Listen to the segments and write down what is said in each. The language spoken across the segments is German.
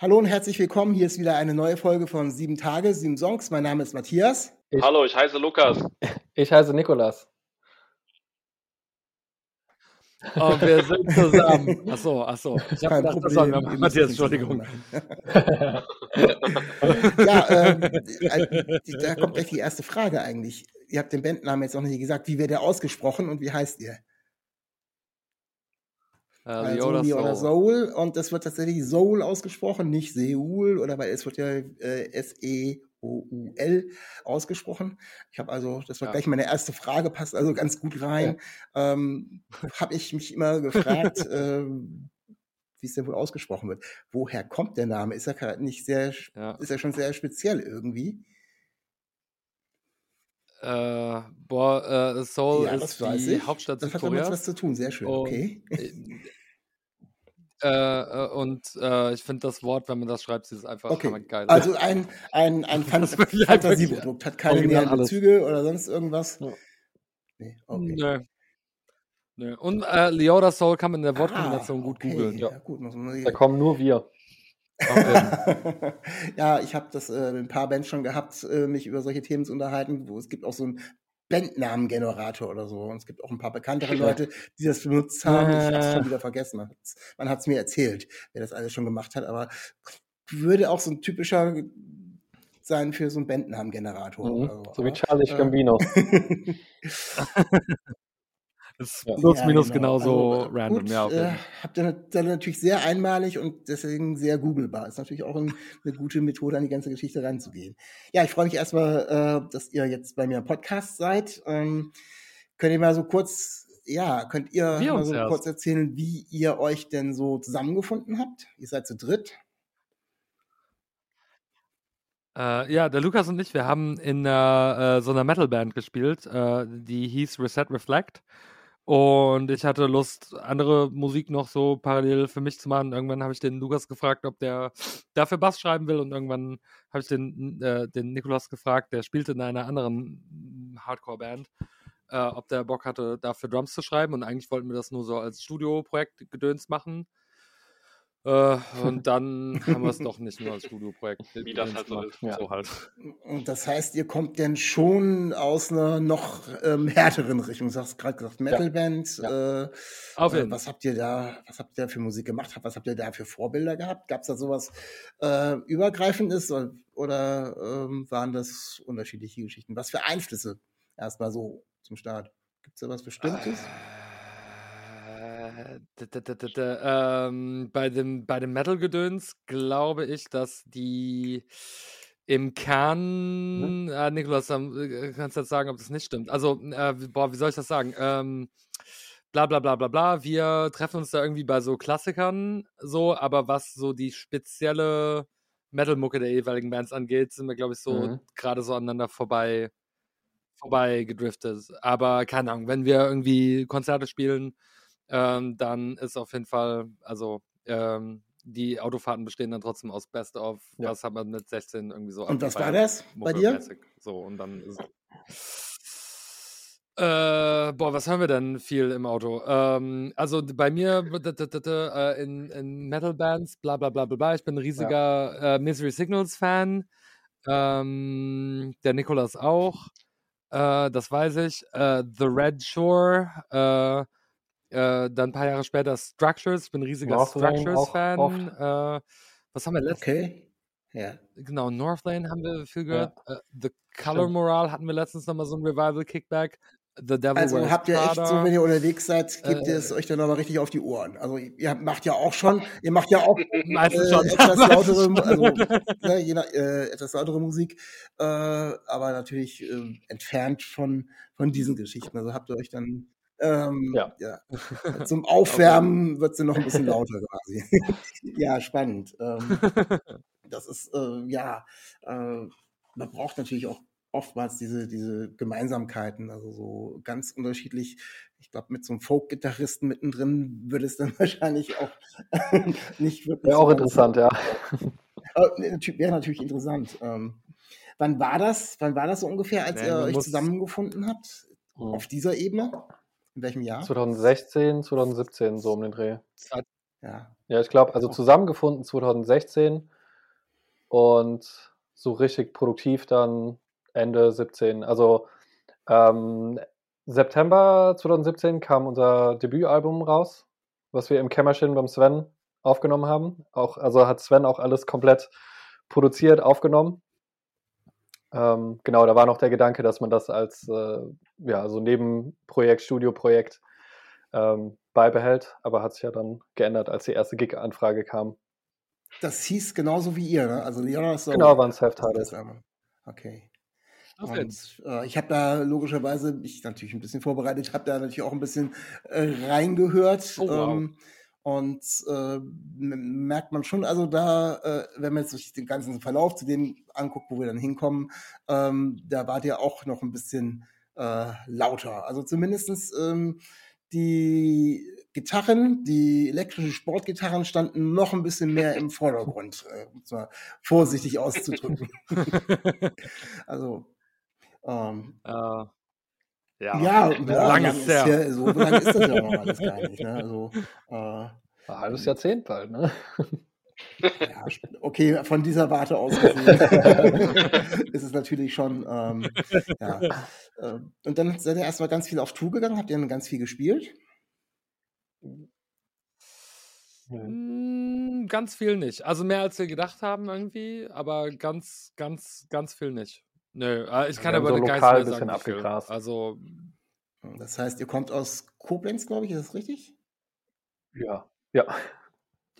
Hallo und herzlich willkommen. Hier ist wieder eine neue Folge von Sieben Tage, Sieben Songs. Mein Name ist Matthias. Ich, Hallo, ich heiße Lukas. Ich heiße Nikolas. Und wir sind zusammen. Achso, achso. Ich habe gedacht, das war Matthias, Entschuldigung. ja, ähm, äh, da kommt gleich die erste Frage eigentlich. Ihr habt den Bandnamen jetzt noch nicht gesagt. Wie wird der ausgesprochen und wie heißt ihr? Äh, also Leoda Leoda Soul. Soul und das wird tatsächlich Soul ausgesprochen, nicht Seul oder weil es wird ja äh, S-E-O-U-L ausgesprochen. Ich habe also, das war Ja. gleich meine erste Frage, passt also ganz gut rein. Ähm, habe ich mich immer gefragt, ähm, wie es denn wohl ausgesprochen wird. Woher kommt der Name? Ist er nicht sehr, Ja. ist er schon sehr speziell irgendwie? Äh, boah, äh, Seoul ja, ist die ich. Hauptstadt das hat damit was Südkoreas. zu tun, sehr schön, Und, okay. Äh, äh, und äh, ich finde das Wort, wenn man das schreibt, ist einfach Okay, geil. also ein, ein, ein Fan Das ist wirklich einfach Fantasieprodukt, hat keine näheren. Bezüge oder sonst irgendwas. Ja. Nee, okay. Nö. Nö. Und äh, Leoda Soul kann man in der Wortkombination Ah, gut okay, googeln. Ja. gut, muss man Da kommen nur wir. ja, ich habe das äh, mit ein paar Bands schon gehabt, äh, mich über solche Themen zu unterhalten, wo es gibt auch so einen Bandnamengenerator oder so. Und es gibt auch ein paar bekanntere Leute, die das benutzt haben. Ich habe es schon wieder vergessen. Man hat es mir erzählt, wer das alles schon gemacht hat. Aber würde auch so ein typischer sein für so einen Bandnamengenerator. Mhm. so. So wie Charlie äh, Gambino. Ist plus Ja, minus genau. genauso Also, äh, random, gut, ja. Jeden äh, habt ihr dann natürlich sehr einmalig und deswegen sehr googlebar. Ist natürlich auch ein, eine gute Methode, an die ganze Geschichte ranzugehen. Ja, ich freue mich erstmal, äh, dass ihr jetzt bei mir im Podcast seid. Ähm, könnt ihr mal so kurz, ja, könnt ihr Wir mal so erst. kurz erzählen, wie ihr euch denn so zusammengefunden habt? Ihr seid zu dritt. Äh, ja, der Lukas und ich, wir haben in äh, so einer Metalband gespielt, äh, die hieß Reset Reflect. Und ich hatte Lust, andere Musik noch so parallel für mich zu machen. Irgendwann habe ich den Lukas gefragt, ob der dafür Bass schreiben will. Und irgendwann habe ich den, äh, den Nikolas gefragt, der spielte in einer anderen Hardcore-Band, äh, ob der Bock hatte, dafür Drums zu schreiben. Und eigentlich wollten wir das nur so als Studioprojekt gedöns machen. Äh, und dann haben wir es doch nicht nur als Studioprojekt. Wie das halt so ist. Ja. So halt. Und das heißt, ihr kommt denn schon aus einer noch ähm, härteren Richtung. Du hast gerade gesagt, Metalband. Äh, Auf äh, jeden was habt ihr da, was habt ihr da für Musik gemacht? Was habt ihr da für Vorbilder gehabt? Gab es da sowas äh, Übergreifendes oder, oder ähm, waren das unterschiedliche Geschichten? Was für Einflüsse erstmal so zum Start? Gibt es da was Bestimmtes? Äh, d- d- d- d- d- ähm, bei dem, bei dem Metal-Gedöns glaube ich, dass die im Kern, äh, Nikolas, ähm, äh, kannst du jetzt sagen, ob das nicht stimmt. Also, äh, wie- boah, wie soll ich das sagen? Ähm, bla bla bla bla bla. Wir treffen uns da irgendwie bei so Klassikern, so, aber was so die spezielle Metal-Mucke der jeweiligen Bands angeht, sind wir, glaube ich, so Mhm. gerade so aneinander vorbei, vorbei gedriftet. Aber keine Ahnung, wenn wir irgendwie Konzerte spielen, ähm, dann ist auf jeden Fall, also ähm, die Autofahrten bestehen dann trotzdem aus Best of, Ja. was hat man mit 16 irgendwie so Und was war das bei dir? So, und dann ist äh, boah, was hören wir denn viel im Auto? Ähm, also bei mir äh, in, in Metal-Bands, bla bla bla bla bla. Ich bin ein riesiger äh, Misery Signals-Fan. Ähm, der Nikolas auch. Äh, das weiß ich. Äh, The Red Shore. Äh, äh, dann ein paar Jahre später Structures. Ich bin ein riesiger Structures-Fan. Äh, was haben wir letztes Okay. Ja. Genau, Northlane haben wir viel Ja. gehört. Äh, The Color Stimmt. Moral hatten wir letztens nochmal so ein Revival-Kickback. The Devil Also Wears habt ihr echt so, Prada. wenn ihr unterwegs seid, gebt ihr es Äh, euch dann nochmal richtig auf die Ohren. Also ihr macht ja auch schon, ihr macht ja auch äh, schon. etwas lautere, Meistens also ne, je nach, äh, etwas lautere Musik, äh, aber natürlich äh, entfernt von, von diesen Geschichten. Also habt ihr euch dann Ähm, Ja. ja. Zum Aufwärmen wird sie noch ein bisschen lauter quasi. ja, spannend. Ähm, das ist, äh, ja, äh, man braucht natürlich auch oftmals diese, diese Gemeinsamkeiten, also so ganz unterschiedlich. Ich glaube, mit so einem Folk-Gitarristen mittendrin würde es dann wahrscheinlich auch nicht wirklich. Wäre auch interessant, ja. Wäre natürlich interessant. Ähm, wann war das? Wann war das so ungefähr, als Nee, ihr euch zusammengefunden habt? Mhm. Auf dieser Ebene? In welchem Jahr? 2016, 2017, so um den Dreh. Ja. Ja, ich glaube, also zusammengefunden 2016 und so richtig produktiv dann Ende 17. Also ähm, September 2017 kam unser Debütalbum raus, was wir im Kämmerchen beim Sven aufgenommen haben. Auch, also hat Sven auch alles komplett produziert, aufgenommen. Ähm, genau, da war noch der Gedanke, dass man das als äh, ja, so Nebenprojekt, Studioprojekt ähm, beibehält, aber hat sich ja dann geändert, als die erste Gig-Anfrage kam. Das hieß genauso wie ihr, ne? Also Leonard Soul. Genau, waren das einmal. Okay. Und äh, ich habe da logischerweise, mich natürlich ein bisschen vorbereitet, habe da natürlich auch ein bisschen äh, reingehört. Oh, wow. ähm, und äh, merkt man schon, also da, äh, wenn man jetzt sich den ganzen Verlauf zu dem anguckt, wo wir dann hinkommen, ähm, da wart ihr auch noch ein bisschen äh, lauter. Also zumindestens ähm, die Gitarren, die elektrischen Sportgitarren standen noch ein bisschen mehr im Vordergrund, äh, um es mal vorsichtig auszudrücken. also ähm, Äh, ja. ja, ja, lang ist der. ja, so lang ist das ja noch alles gar nicht. Ne? Also, äh, Ein halbes Jahrzehnt bald, ne? ja, okay, von dieser Warte aus gesehen ist es natürlich schon, ähm, ja. Äh, Und dann seid ihr erstmal ganz viel auf Tour gegangen, habt ihr dann ganz viel gespielt? Mm, Ganz viel nicht. Also mehr als wir gedacht haben irgendwie, aber ganz, ganz, ganz viel nicht. Nö, äh, ich kann haben aber so nicht lokal ein bisschen abgegrast. Also, Das heißt, ihr kommt aus Koblenz, glaube ich, ist das richtig? Ja. Ja.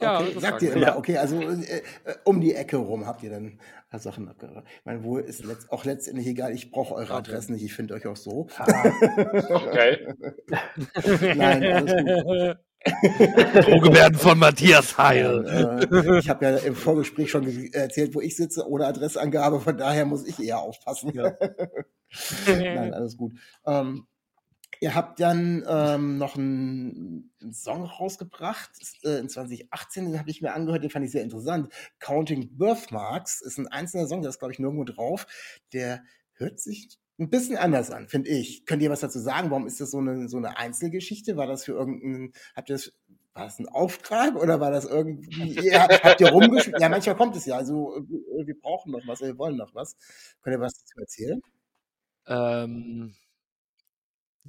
ja, okay, sagt ihr immer, Ja. okay, also äh, äh, um die Ecke rum habt ihr dann Sachen abgehört. Ich meine, wo ist letzt, auch letztendlich egal, ich brauche eure Okay. Adressen nicht, ich finde euch auch so. Okay. Nein, alles gut. Drohgebärden von Matthias Heil. Äh, ich habe ja im Vorgespräch schon erzählt, wo ich sitze, ohne Adressangabe, von daher muss ich eher aufpassen. Nein, alles gut. Ähm, ihr habt dann ähm, noch einen, einen Song rausgebracht, äh, in 2018, den habe ich mir angehört, den fand ich sehr interessant. Counting Birthmarks ist ein einzelner Song, der ist, glaube ich, nirgendwo drauf. Der hört sich ein bisschen anders an, finde ich. Könnt ihr was dazu sagen? Warum ist das so eine, so eine Einzelgeschichte? War das für irgendeinen, habt ihr das, war das ein Auftrag oder war das irgendwie, ihr, habt ihr rumgespielt? Ja, manchmal kommt es ja, also wir brauchen noch was, wir wollen noch was. Könnt ihr was dazu erzählen? Ähm,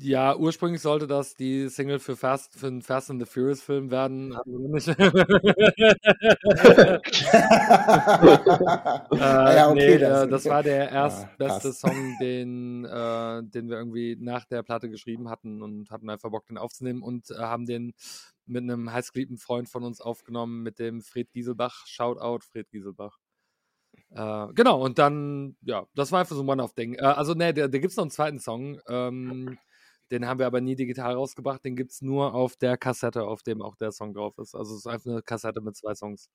ja, ursprünglich sollte das die Single für Fast für einen Fast and the Furious Film werden. Nicht. ah, Äh, ja, okay, nee, das- äh, das war der Ah, erstbeste passt. Song, den, äh, den wir irgendwie nach der Platte geschrieben hatten und hatten einfach Bock, den aufzunehmen und äh, haben den mit einem heißgeliebten Freund von uns aufgenommen, mit dem Fred Gieselbach. Shoutout, Fred Gieselbach. Äh, genau, und dann, ja, das war einfach so ein One-Off-Ding. Äh, also, ne, da, da gibt es noch einen zweiten Song. Ähm, den haben wir aber nie digital rausgebracht. Den gibt es nur auf der Kassette, auf dem auch der Song drauf ist. Also, es ist einfach eine Kassette mit zwei Songs.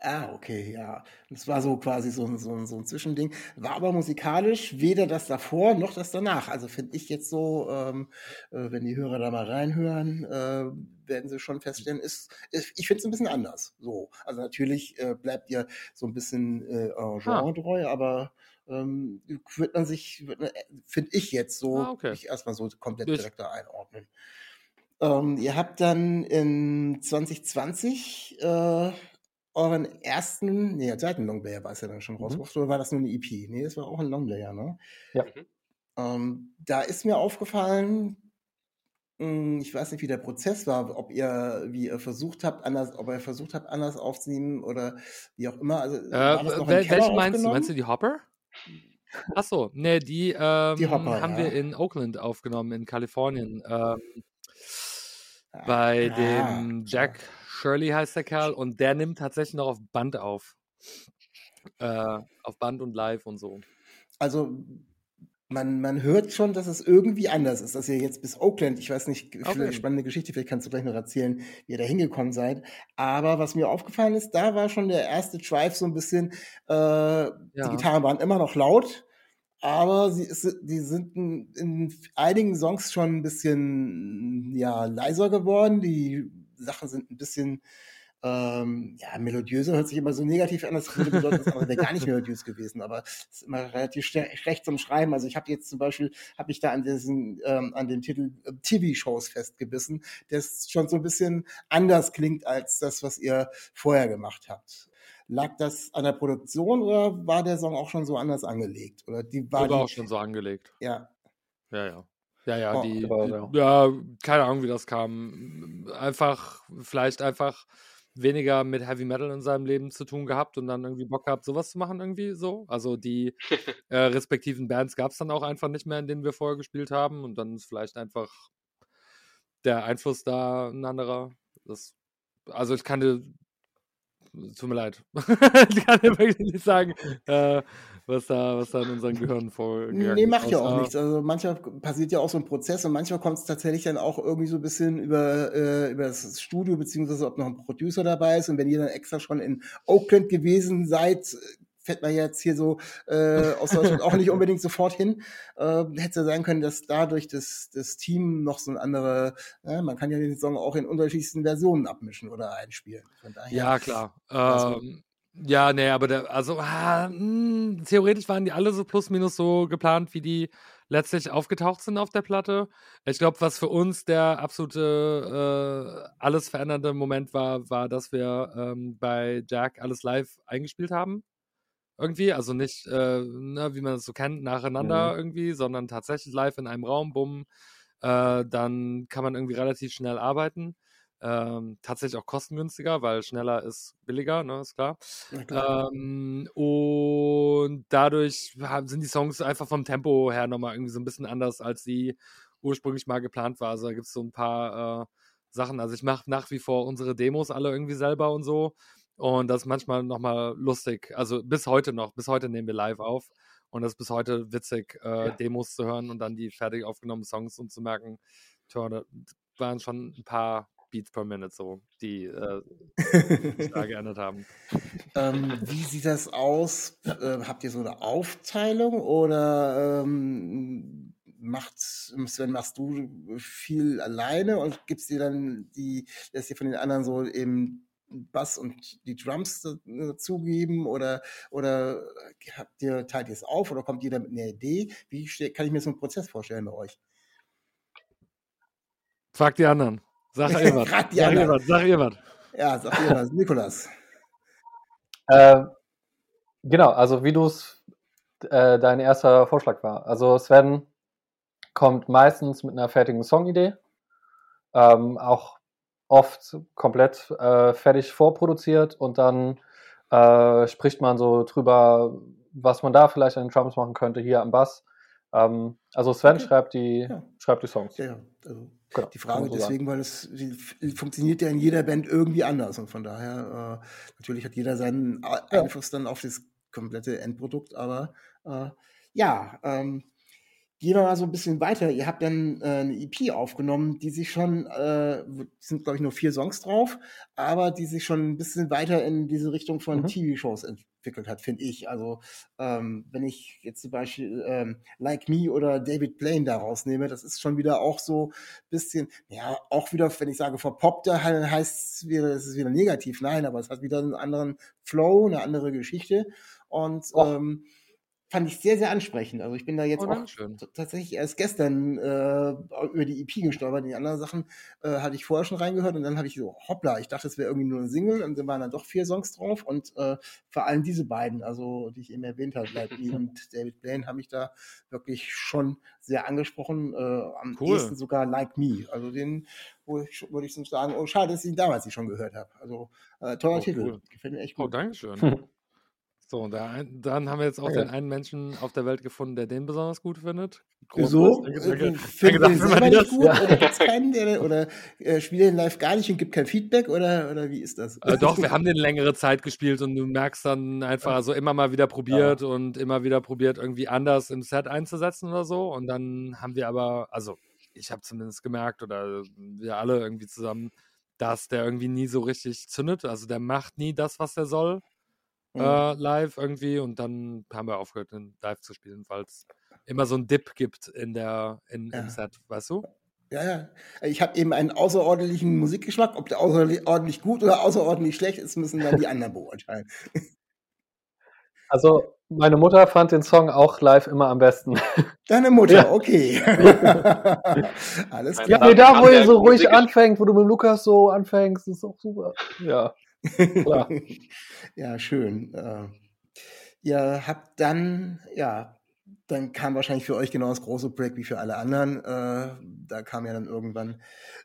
Ah, okay, ja. Das war so quasi so ein, so ein, so ein Zwischending. War aber musikalisch weder das davor noch das danach. Also finde ich jetzt so, ähm, äh, wenn die Hörer da mal reinhören, äh, werden sie schon feststellen, ist, ist ich finde es ein bisschen anders. So. Also natürlich äh, bleibt ihr so ein bisschen äh, äh, genretreu, aber ähm, wird man sich, äh, finde ich jetzt so, Ah, okay. ich erstmal so komplett Ich- direkt da einordnen. Ähm, ihr habt dann in 2020 äh, euren ersten, nee, zweiten Longplayer war es ja dann schon Mhm. rausgebracht, oder war das nur eine EP? Nee, das war auch ein Longplayer, ne? Ja. Ähm, da ist mir aufgefallen, mh, ich weiß nicht, wie der Prozess war, ob ihr, wie ihr versucht habt, anders, ob ihr versucht habt, anders aufzunehmen oder wie auch immer. Also, Äh, wel- welche meinst du? Meinst du die Hopper? Ach so, ne, die, ähm, Die Hopper, haben ja. wir in Oakland aufgenommen, in Kalifornien. Ähm, bei Ah, dem Jack Shirley heißt der Kerl und der nimmt tatsächlich noch auf Band auf. Äh, auf Band und live und so. Also man, man hört schon, dass es irgendwie anders ist, dass ihr jetzt bis Oakland, ich weiß nicht, Okay. spannende Geschichte, vielleicht kannst du gleich noch erzählen, wie ihr da hingekommen seid. Aber was mir aufgefallen ist, da war schon der erste Drive so ein bisschen, äh, die Ja. Gitarren waren immer noch laut, aber sie, ist, die sind in, in einigen Songs schon ein bisschen ja, leiser geworden. Die Sachen sind ein bisschen ähm, ja, melodiöser hört sich immer so negativ an, das würde bedeuten, das andere wäre gar nicht melodiös gewesen, aber es ist immer relativ schle- schlecht zum Schreiben. Also ich habe jetzt zum Beispiel, habe ich da an diesen, ähm, an dem Titel äh, TV-Shows festgebissen, das schon so ein bisschen anders klingt als das, was ihr vorher gemacht habt. Lag das an der Produktion oder war der Song auch schon so anders angelegt? Oder die war die, auch schon so angelegt. ja, Ja, ja. Ja, ja, Oh, die, die, ja, keine Ahnung, wie das kam. Einfach, vielleicht einfach weniger mit Heavy Metal in seinem Leben zu tun gehabt und dann irgendwie Bock gehabt, sowas zu machen, irgendwie so. Also die äh, respektiven Bands gab es dann auch einfach nicht mehr, in denen wir vorher gespielt haben. Und dann ist vielleicht einfach der Einfluss da ein anderer. Das, also ich kann dir, tut mir leid, ich kann dir wirklich nicht sagen, äh, was da, was da in unseren Gehirnen vorgegangen Nee, ist. macht ja auch nichts. Also manchmal passiert ja auch so ein Prozess und manchmal kommt es tatsächlich dann auch irgendwie so ein bisschen über, äh, über das Studio, beziehungsweise ob noch ein Producer dabei ist. Und wenn ihr dann extra schon in Oakland gewesen seid, fährt man jetzt hier so äh, aus Deutschland auch nicht unbedingt sofort hin. Äh, hätte ja sein können, dass dadurch das, das Team noch so ein andere, äh, man kann ja den Song auch in unterschiedlichsten Versionen abmischen oder einspielen. Von daher, Ja, klar. Ähm, ja, nee, aber der, also ah, mh, theoretisch waren die alle so plus minus so geplant, wie die letztlich aufgetaucht sind auf der Platte. Ich glaube, was für uns der absolute äh, alles verändernde Moment war, war, dass wir ähm, bei Jack alles live eingespielt haben. Irgendwie, also nicht, äh, ne, wie man es so kennt, nacheinander Mhm. irgendwie, sondern tatsächlich live in einem Raum, bumm. Äh, dann kann man irgendwie relativ schnell arbeiten. Ähm, tatsächlich auch kostengünstiger, weil schneller ist billiger, ne, ist klar. Klar. Ähm, und dadurch sind die Songs einfach vom Tempo her nochmal irgendwie so ein bisschen anders, als sie ursprünglich mal geplant war. Also da gibt es so ein paar äh, Sachen. Also ich mache nach wie vor unsere Demos alle irgendwie selber und so. Und das ist manchmal nochmal lustig. Also bis heute noch. Bis heute nehmen wir live auf. Und das ist bis heute witzig, äh, Ja. Demos zu hören und dann die fertig aufgenommenen Songs und zu merken, tja, da waren schon ein paar Beats per Minute so, die äh, da geändert haben. Ähm, wie sieht das aus? Äh, habt ihr so eine Aufteilung oder ähm, macht, Sven, machst du viel alleine und gibst dir dann die, lässt dir von den anderen so eben Bass und die Drums da- dazugeben oder, oder habt ihr, teilt ihr es auf oder kommt jeder mit einer Idee? Wie kann ich mir so einen Prozess vorstellen bei euch? Frag die anderen. Sag ihr was. Frag die Sag was. Sag ihr was. Ja, sag ihr was. Nikolas. Äh, genau, also wie du es äh, dein erster Vorschlag war. Also Sven kommt meistens mit einer fertigen Songidee, ähm, auch oft komplett äh, fertig vorproduziert und dann äh, spricht man so drüber, was man da vielleicht an den Drums machen könnte, hier am Bass. Ähm, also Sven Okay. schreibt, die, Ja. schreibt die Songs. Ja, ja. Also Genau, die Frage so deswegen, weil es funktioniert ja in jeder Band irgendwie anders und von daher äh, natürlich hat jeder seinen. Einfluss dann auf das komplette Endprodukt, aber äh, ja, ähm, gehen wir mal so ein bisschen weiter. Ihr habt dann äh, eine EP aufgenommen, die sich schon, äh, sind glaube ich nur vier Songs drauf, aber die sich schon ein bisschen weiter in diese Richtung von Mhm. TV-Shows entwickelt hat, finde ich. Also ähm, wenn ich jetzt zum Beispiel ähm, Like Me oder David Blaine da rausnehme, das ist schon wieder auch so ein bisschen, ja, auch wieder, wenn ich sage verpoppt, dann heißt es wieder, es ist wieder negativ. Nein, aber es hat wieder einen anderen Flow, eine andere Geschichte und Och. ähm, fand ich sehr, sehr ansprechend. Also ich bin da jetzt Oh, auch t- tatsächlich erst gestern äh, über die EP gestolpert. Die anderen Sachen äh, hatte ich vorher schon reingehört und dann habe ich so, hoppla, ich dachte, es wäre irgendwie nur eine Single und dann waren dann doch vier Songs drauf und äh, vor allem diese beiden, also die ich eben erwähnt habe, Like Me und David Blaine, haben mich da wirklich schon sehr angesprochen. Äh, am Cool. ehesten sogar Like Me. Also den wo ich, würde ich so sagen, oh schade, dass ich ihn damals nicht schon gehört habe. Also äh, toller Oh, Titel. cool. Gefällt mir echt Oh, gut. Dankeschön. So, da ein, dann haben wir jetzt auch Okay. den einen Menschen auf der Welt gefunden, der den besonders gut findet. Wieso? Findet den selber nicht gut? Oder gibt es keinen, der, oder äh, spielt den live gar nicht und gibt kein Feedback? Oder, oder wie ist das? Äh, doch, wir haben den längere Zeit gespielt und du merkst dann einfach, also immer mal wieder probiert und immer wieder probiert, irgendwie anders im Set einzusetzen oder so. Und dann haben wir aber, also ich habe zumindest gemerkt oder wir alle irgendwie zusammen, dass der irgendwie nie so richtig zündet. Also der macht nie das, was er soll Mhm. äh, live irgendwie. Und dann haben wir aufgehört, den live zu spielen, weil es immer so einen Dip gibt in der, in, Ja. im Set, weißt du? Ja, ja. Ich habe eben einen außerordentlichen Musikgeschmack. Ob der außerordentlich gut oder außerordentlich schlecht ist, müssen dann die anderen beurteilen. Also, meine Mutter fand den Song auch live immer am besten. Deine Mutter, Ja. okay. Alles Mein Ja, klar. nee, da, wo ihr so ruhig anfängt, wo du mit Lukas so anfängst, ist auch super. Ja. Klar. ja, schön. Äh, ihr habt dann, ja, dann kam wahrscheinlich für euch genau das große Break wie für alle anderen. Äh, da kam ja dann irgendwann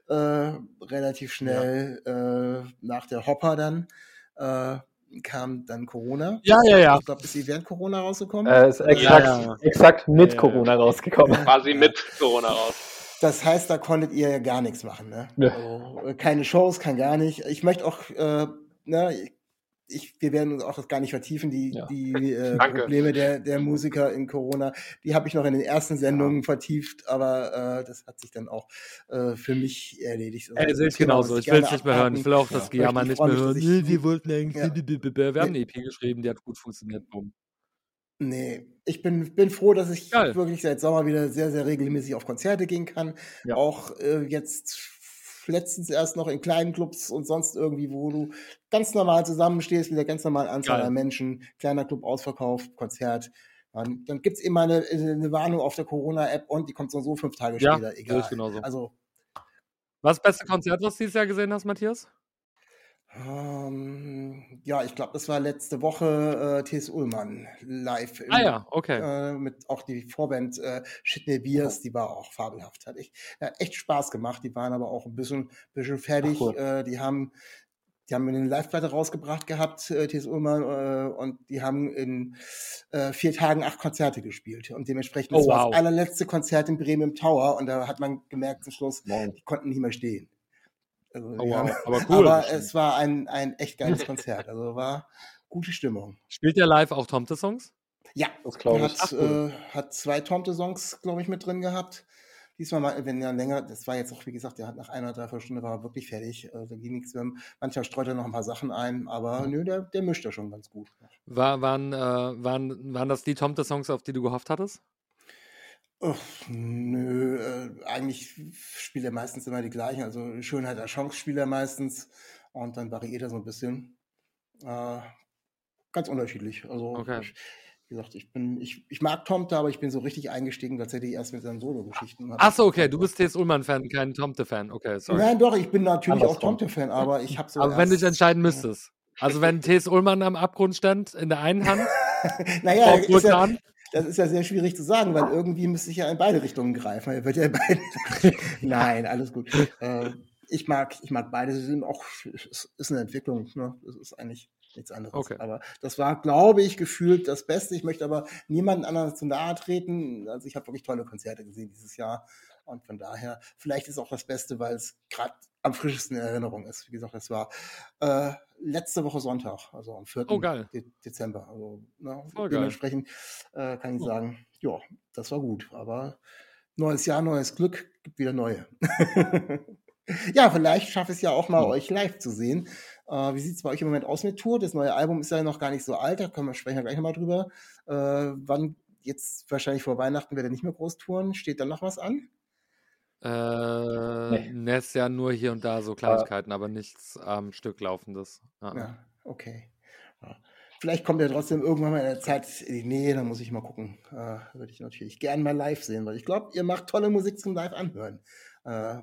äh, relativ schnell äh, nach der Hopper dann äh, kam dann Corona. Ja, ja, ja. Ich glaube, ist sie während Corona rausgekommen? Äh, ist exakt, ja. exakt mit Ja, ja. Corona rausgekommen. Quasi mit Corona raus. Das heißt, da konntet ihr ja gar nichts machen, ne? Also, äh, keine Shows, kein gar nicht. Ich möchte auch, äh, ne, ich, wir werden uns auch das gar nicht vertiefen, die, Ja. die äh. Probleme der, der Musiker in Corona. Die habe ich noch in den ersten Sendungen vertieft, aber äh, das hat sich dann auch äh, für mich erledigt. Also, ich genau, genauso. Ich will es nicht mehr hören. Ich will auch das Ja. Gejammer Ich nicht mehr hören. Nee, wir wollten eigentlich. Ja. Wir haben eine EP geschrieben, die hat gut funktioniert. Bumm. Nee, ich bin, bin froh, dass ich Geil. wirklich seit Sommer wieder sehr, sehr regelmäßig auf Konzerte gehen kann. Ja. Auch äh, jetzt letztens erst noch in kleinen Clubs und sonst irgendwie, wo du ganz normal zusammenstehst mit der ganz normalen Anzahl Geil. an Menschen, kleiner Club ausverkauft, Konzert. Dann, dann gibt's immer eine, eine Warnung auf der Corona-App und die kommt so so fünf Tage Ja, später, egal. ich genauso. Also, Was beste Konzert, was du dieses Jahr gesehen hast, Matthias? Ähm, ja, ich glaube, das war letzte Woche äh, T.S. Ullmann live. im- Ah ja, okay. äh, mit auch die Vorband äh, Shitney Beers, die war auch fabelhaft. Hat echt, hat echt Spaß gemacht. Die waren aber auch ein bisschen, bisschen fertig. Ach, äh, die haben die haben eine Live-Platte rausgebracht gehabt, äh, T.S. Ullmann, äh, und die haben in äh, vier Tagen acht Konzerte gespielt. Und dementsprechend, Oh, das war wow. das allerletzte Konzert in Bremen im Tower. Und da hat man gemerkt zum Schluss, die konnten nicht mehr stehen. Also, Oh, wow. haben, Aber cool. aber es war ein, ein echt geiles Konzert. Also war gute Stimmung. Spielt der live auch Tomte-Songs? Ja, Das glaube er ich. hat, Ach, cool. äh, hat zwei Tomte-Songs, glaube ich, mit drin gehabt. Diesmal mal, wenn er länger, das war jetzt auch, wie gesagt, der hat nach einer, dreiviertel Stunde war er wirklich fertig. Also, da ging nichts mehr. Manchmal streut er noch ein paar Sachen ein, aber nö, der, der mischt da schon ganz gut. War, waren, äh, waren, waren das die Tomte-Songs, auf die du gehofft hattest? Uff, nö, äh, eigentlich spielt er meistens immer die gleichen. Also Schönheit der Chance spielt er meistens und dann variiert er so ein bisschen. Äh, ganz unterschiedlich. Also Okay. ich, wie gesagt, ich bin, ich, ich mag Tomte, aber ich bin so richtig eingestiegen tatsächlich erst mit seinen Solo-Geschichten. Achso, okay, du bist T.S. Ullmann-Fan, kein Tomte-Fan. Okay, sorry. Nein, doch, ich bin natürlich auch Andersrum. Tomte-Fan, aber ich habe so. Aber wenn du dich entscheiden müsstest. Also wenn T.S. Ullmann am Abgrund stand, in der einen Hand, naja, ist ja, das ist ja sehr schwierig zu sagen, weil irgendwie müsste ich ja in beide Richtungen greifen. Er wird ja in beide. Nein, alles gut. Äh, ich mag, ich mag beide. Sie sind auch, es ist eine Entwicklung. Ne? Das ist eigentlich nichts anderes. Okay. Aber das war, glaube ich, gefühlt das Beste. Ich möchte aber niemanden anderen zu nahe treten. Also ich habe wirklich tolle Konzerte gesehen dieses Jahr. Und von daher, vielleicht ist auch das Beste, weil es gerade am frischesten in Erinnerung ist. Wie gesagt, das war äh, letzte Woche Sonntag, also am 4. Oh. De Dezember. Also ne, dementsprechend äh, kann ich Oh. sagen, ja, das war gut. Aber neues Jahr, neues Glück, gibt wieder neue. ja, vielleicht schaffe ich es ja auch mal, euch live zu sehen. Äh, wie sieht es bei euch im Moment aus mit Tour? Das neue Album ist ja noch gar nicht so alt, da können wir sprechen wir gleich nochmal drüber. Äh, wann jetzt wahrscheinlich vor Weihnachten werdet ihr nicht mehr groß touren? Steht da noch was an? Äh, Nee. ist ja nur hier und da so Kleinigkeiten, aber nichts am Stück laufendes. Ja. Ja, okay. Ja. Vielleicht kommt er trotzdem irgendwann mal in der Zeit in die Nähe, dann muss ich mal gucken. Äh, Würde ich natürlich gern mal live sehen, weil ich glaube, ihr macht tolle Musik zum Live anhören. Äh,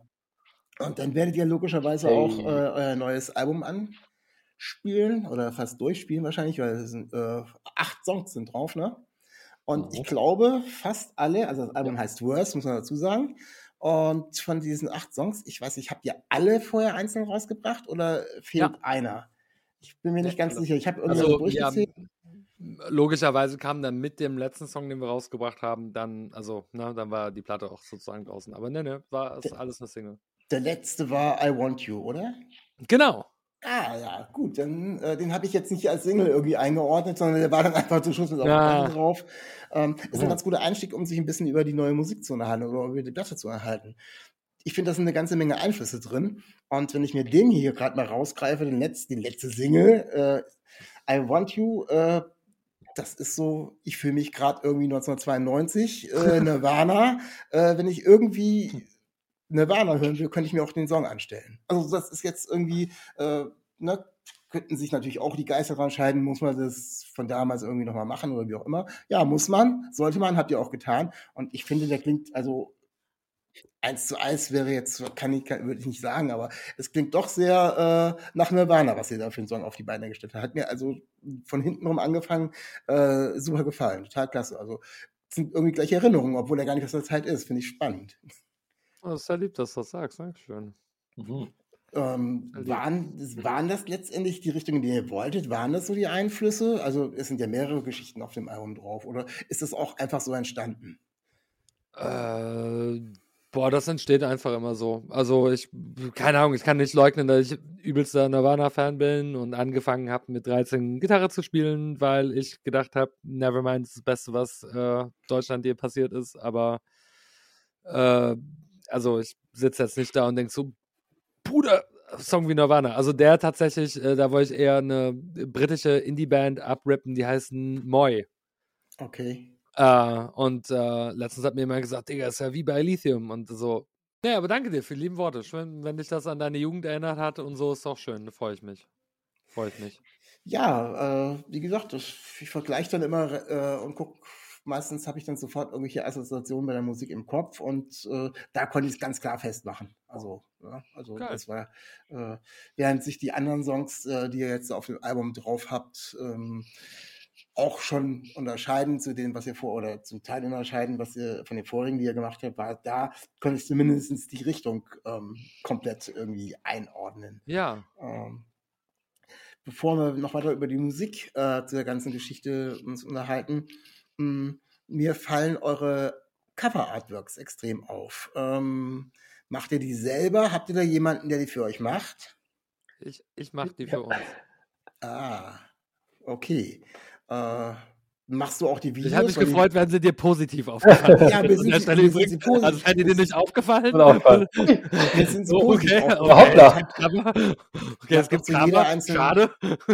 und dann werdet ihr logischerweise Hey. auch äh, euer neues Album anspielen oder fast durchspielen wahrscheinlich, weil es sind äh, acht Songs sind drauf, ne? Und ich Mhm. glaube, fast alle, also das Album heißt Worse, muss man dazu sagen. Und von diesen acht Songs, ich weiß nicht, habt ihr alle vorher einzeln rausgebracht oder fehlt Ja. einer? Ich bin mir nicht Ja, ganz alle. sicher. Ich habe irgendwann Also, ja, durchgezählt. logischerweise kam dann mit dem letzten Song, den wir rausgebracht haben, dann, also, ne, dann war die Platte auch sozusagen draußen. Aber ne, ne, war ist alles eine Single. Der letzte war I Want You, oder? Genau. Ah, ja, gut, dann äh, den habe ich jetzt nicht als Single irgendwie eingeordnet, sondern der war dann einfach zum Schluss mit auf Ja. drauf. Ähm, ist ein ganz guter Einstieg, um sich ein bisschen über die neue Musik zu unterhalten oder über die Platte zu erhalten. Ich finde, da sind eine ganze Menge Einflüsse drin. Und wenn ich mir den hier gerade mal rausgreife, den letzten, die letzte Single, äh, I Want You, äh, das ist so, ich fühle mich gerade irgendwie 1992, äh, Nirvana. äh, wenn ich irgendwie Nirvana hören will, könnte ich mir auch den Song anstellen. Also das ist jetzt irgendwie, äh, ne, könnten sich natürlich auch die Geister dran scheiden, muss man das von damals irgendwie nochmal machen oder wie auch immer. Ja, muss man, sollte man, habt ihr auch getan. Und ich finde, der klingt, also eins zu eins wäre jetzt, kann ich, kann, würde ich nicht sagen, aber es klingt doch sehr äh, nach Nirvana, was ihr da für einen Song auf die Beine gestellt habt. Hat mir also von hinten rum angefangen, äh, super gefallen, total klasse. Also sind irgendwie gleiche Erinnerungen, obwohl er gar nicht aus der Zeit ist, finde ich spannend. Oh, Das ist ja lieb, dass du das sagst. Dankeschön. Mhm. Ähm, waren, waren das letztendlich die Richtungen, die ihr wolltet? Waren das so die Einflüsse? Also es sind ja mehrere Geschichten auf dem Album drauf. Oder ist das auch einfach so entstanden? Äh, boah, das entsteht einfach immer so. Also ich, keine Ahnung, ich kann nicht leugnen, dass ich übelster Nirvana-Fan bin und angefangen habe mit 13 Gitarre zu spielen, weil ich gedacht habe, Nevermind ist das Beste, was äh, Deutschland je passiert ist. Aber äh, also ich sitze jetzt nicht da und denke so, Bruder, Song wie Nirvana. Also der tatsächlich, äh, da wollte ich eher eine britische Indie-Band abrippen, die heißen Moi. Okay. Äh, und äh, letztens hat mir jemand gesagt, Digga, ist ja wie bei Lithium. Und so, ja, aber danke dir für die lieben Worte. Schön, wenn dich das an deine Jugend erinnert hat und so, ist doch schön. Da freue ich mich. Freue ich mich. Ja, äh, wie gesagt, ich, ich vergleiche dann immer äh, und gucke, meistens habe ich dann sofort irgendwelche Assoziationen bei der Musik im Kopf und äh, da konnte ich es ganz klar festmachen. Also, ja, also Geil. das war, äh, während sich die anderen Songs, äh, die ihr jetzt auf dem Album drauf habt, ähm, auch schon unterscheiden zu dem, was ihr vor oder zum Teil unterscheiden, was ihr von den vorigen, die ihr gemacht habt, war da konnte ich zumindest die Richtung ähm, komplett irgendwie einordnen. Ja, Ähm, bevor wir noch weiter über die Musik äh, zu der ganzen Geschichte uns unterhalten, mh, mir fallen eure Cover-Artworks extrem auf. Ähm, macht ihr die selber? Habt ihr da jemanden, der die für euch macht? ich, ich mache die für uns. Ah, okay. Äh, machst du auch die Videos? Ich hätte mich gefreut, wenn sie dir positiv aufgefallen Ja, wir sind- Stelle wir sind übrigens. sie positiv. Also, hätte dir nicht aufgefallen? Wir sind so positiv okay, aufgefallen. okay. Okay, es gibt zu jeder einzelnen- Schade.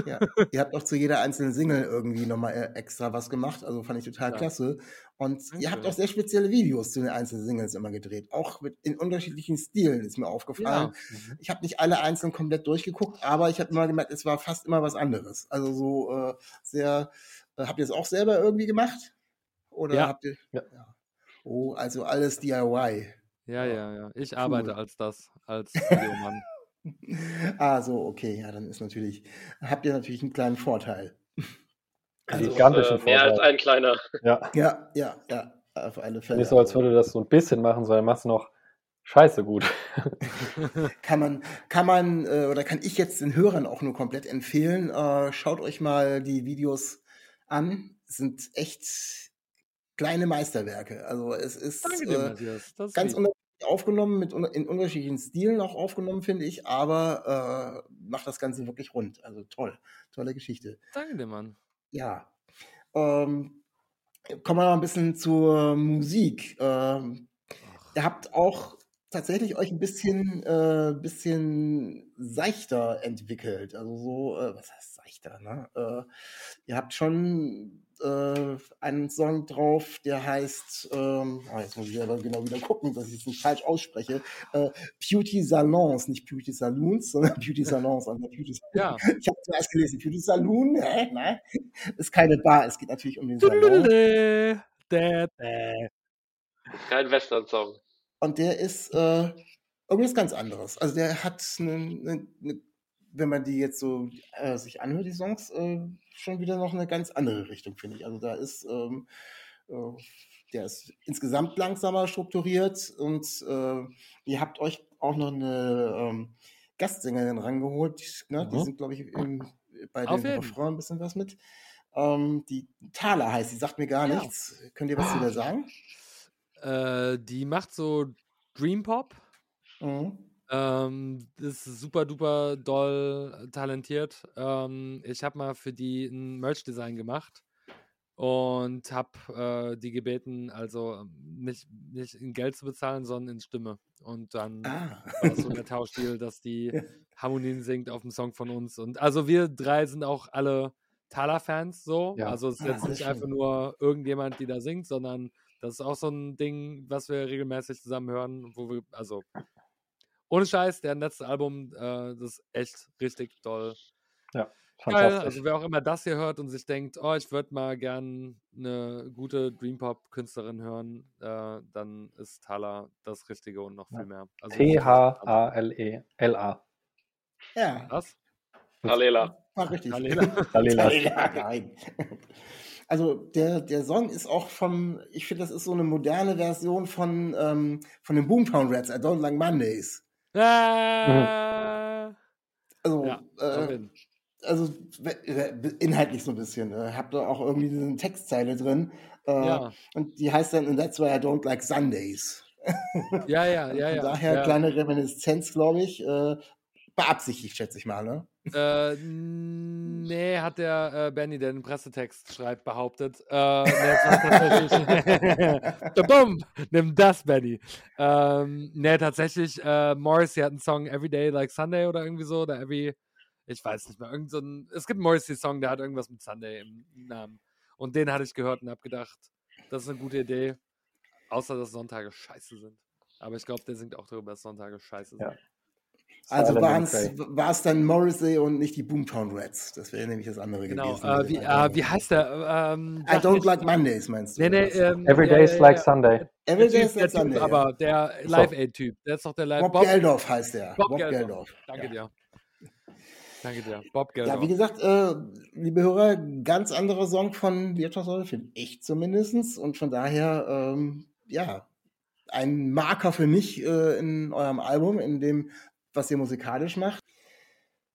Ja, ihr habt auch zu jeder einzelnen Single irgendwie nochmal äh, extra was gemacht, also fand ich total Ja. klasse. Und ihr habt auch sehr spezielle Videos zu den einzelnen Singles immer gedreht, auch mit, in unterschiedlichen Stilen ist mir aufgefallen. Ja. Ich habe nicht alle einzeln komplett durchgeguckt, aber ich habe immer gemerkt, es war fast immer was anderes. Also so äh, sehr, habt ihr es auch selber irgendwie gemacht? Oder Ja. habt ihr? Ja. Oh, also alles DIY. Ja, ja, ja. Ich arbeite Cool. als das, als Videomann. Ah, so, okay, ja, dann ist natürlich, habt ihr natürlich einen kleinen Vorteil. Also, gigantischen Äh, mehr als Vorteil. ein kleiner. Ja, Ja, ja, ja, auf alle Fälle. nicht so, als würde das so ein bisschen machen, sondern machst du noch scheiße gut. kann man, kann man, äh, oder kann ich jetzt den Hörern auch nur komplett empfehlen. Äh, schaut euch mal die Videos an. Sind echt kleine Meisterwerke. Also es ist dir, äh, ganz unterschiedlich aufgenommen, mit, in unterschiedlichen Stilen auch aufgenommen, finde ich, aber äh, macht das Ganze wirklich rund. Also toll, tolle Geschichte. Danke dir, Mann. Ja. Ähm, kommen wir noch ein bisschen zur Musik. Ähm, ihr habt auch tatsächlich euch ein bisschen, äh, bisschen seichter entwickelt. Also so, äh, was heißt seichter, ne? Äh, ihr habt schon äh, einen Song drauf, der heißt, ähm, ah, jetzt muss ich aber genau wieder gucken, dass ich es nicht falsch ausspreche. Äh, Beauty Salons, nicht Beauty Saloons, sondern Beauty Salons. Also Beauty Ja. ich habe zuerst gelesen, Beauty Saloon, hä? Nein, ist keine Bar, es geht natürlich um den Salon. Kein Western-Song. Und der ist äh, irgendwas ganz anderes. Also der hat, eine, eine, eine, wenn man die jetzt so äh, sich anhört, die Songs, äh, schon wieder noch eine ganz andere Richtung, finde ich. Also da ist, ähm, äh, der ist insgesamt langsamer strukturiert und äh, ihr habt euch auch noch eine ähm, Gastsängerin rangeholt. Die, ne? die Mhm. sind, glaube ich, im, bei Auf den. Refrain ein bisschen was mit. Ähm, die Thaler heißt, die sagt mir gar Ja. nichts. Könnt ihr was zu der sagen? Äh, die macht so Dream Pop. Mhm. Ähm, ist super duper doll talentiert. Ähm, ich habe mal für die ein Merch-Design gemacht und habe äh, die gebeten, also nicht, nicht in Geld zu bezahlen, sondern in Stimme. Und dann Ah. war so der Tauschdeal, dass die Ja. Harmonien singt auf dem Song von uns. Und also wir drei sind auch alle Thaler-Fans so. Ja. Also es ist Ah, jetzt sehr nicht einfach nur irgendjemand, die da singt, sondern das ist auch so ein Ding, was wir regelmäßig zusammen hören, wo wir, also ohne Scheiß, deren letztes Album, äh, das ist echt richtig toll. Geil, Fantastisch. also wer auch immer das hier hört und sich denkt, oh, ich würde mal gern eine gute Dream Pop Künstlerin hören, äh, dann ist Thaler das Richtige und noch Ja. viel mehr. Also T-H-A-L-E-L-A. Ja, Was? Talela. war richtig. Talela. Dalila. Talela, nein. Also der, der Song ist auch vom, ich finde, das ist so eine moderne Version von, ähm, von den Boomtown Rats, I Don't Like Mondays. Ah, Also, ja, äh, also inhaltlich so ein bisschen. Äh, hab da auch irgendwie diese Textzeile drin. Äh, ja, Und die heißt dann, and that's why I don't like Sundays. ja, ja, ja, Von ja. daher ja. kleine Reminiszenz, glaube ich. Äh, beabsichtigt, schätze ich mal, ne? Äh, nee, hat der äh, Benny, der den Pressetext schreibt, behauptet. Äh, nee, es war tatsächlich. Bum! Nimm das, Benny. Ähm, nee, tatsächlich, äh, Morrissey hat einen Song Everyday Like Sunday oder irgendwie so, oder Every. Ich weiß nicht mehr. Irgend so ein, es gibt einen Morrissey-Song, der hat irgendwas mit Sunday im Namen. Und den hatte ich gehört und habe gedacht, das ist eine gute Idee. Außer, dass Sonntage scheiße sind. Aber ich glaube, der singt auch darüber, dass Sonntage scheiße sind. Ja. Also war es dann Morrissey und nicht die Boomtown Rats. Das wäre nämlich das andere Genau. gewesen. Äh, wie, äh, wie heißt der? Ähm, I don't like Mondays, meinst du? Nee, nee, ähm, Every ja, day is ja, like ja. Sunday. Every Day is like typ Sunday. aber ja. der So. Live Aid Typ, der ist doch der Live Bob, Geldorf heißt der. Bob Bob, Geldorf. Geldorf. Danke ja. dir. Danke dir. Bob Ja, Geldorf. wie gesagt, äh, liebe Hörer, ganz anderer Song von Virtuoso, finde ich zumindest. Und von daher, ähm, ja, ein Marker für mich äh, in eurem Album, in dem, was ihr musikalisch macht.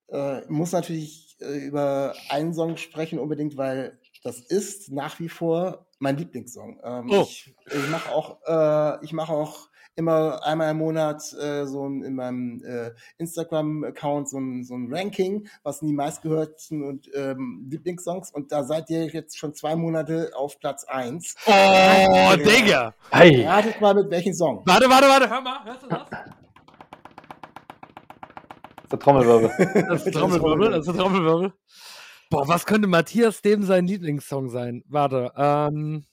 Äh, muss natürlich äh, über einen Song sprechen unbedingt, weil das ist nach wie vor mein Lieblingssong. Ähm, Oh. Ich, ich mache auch, äh, ich mache auch immer einmal im Monat äh, so ein, in meinem äh, Instagram-Account so ein, so ein Ranking, was sind die meistgehörten und ähm, Lieblingssongs und da seid ihr jetzt schon zwei Monate auf Platz eins. oh, Digga! Hey! Ratet mal mit welchem Song. Warte, warte, warte, hör mal. Hörst du das? Der Trommelwirbel. Das ist Trommelwirbel, das ist Trommelwirbel. Boah, was könnte Matthias dem sein Lieblingssong sein? Warte, ähm.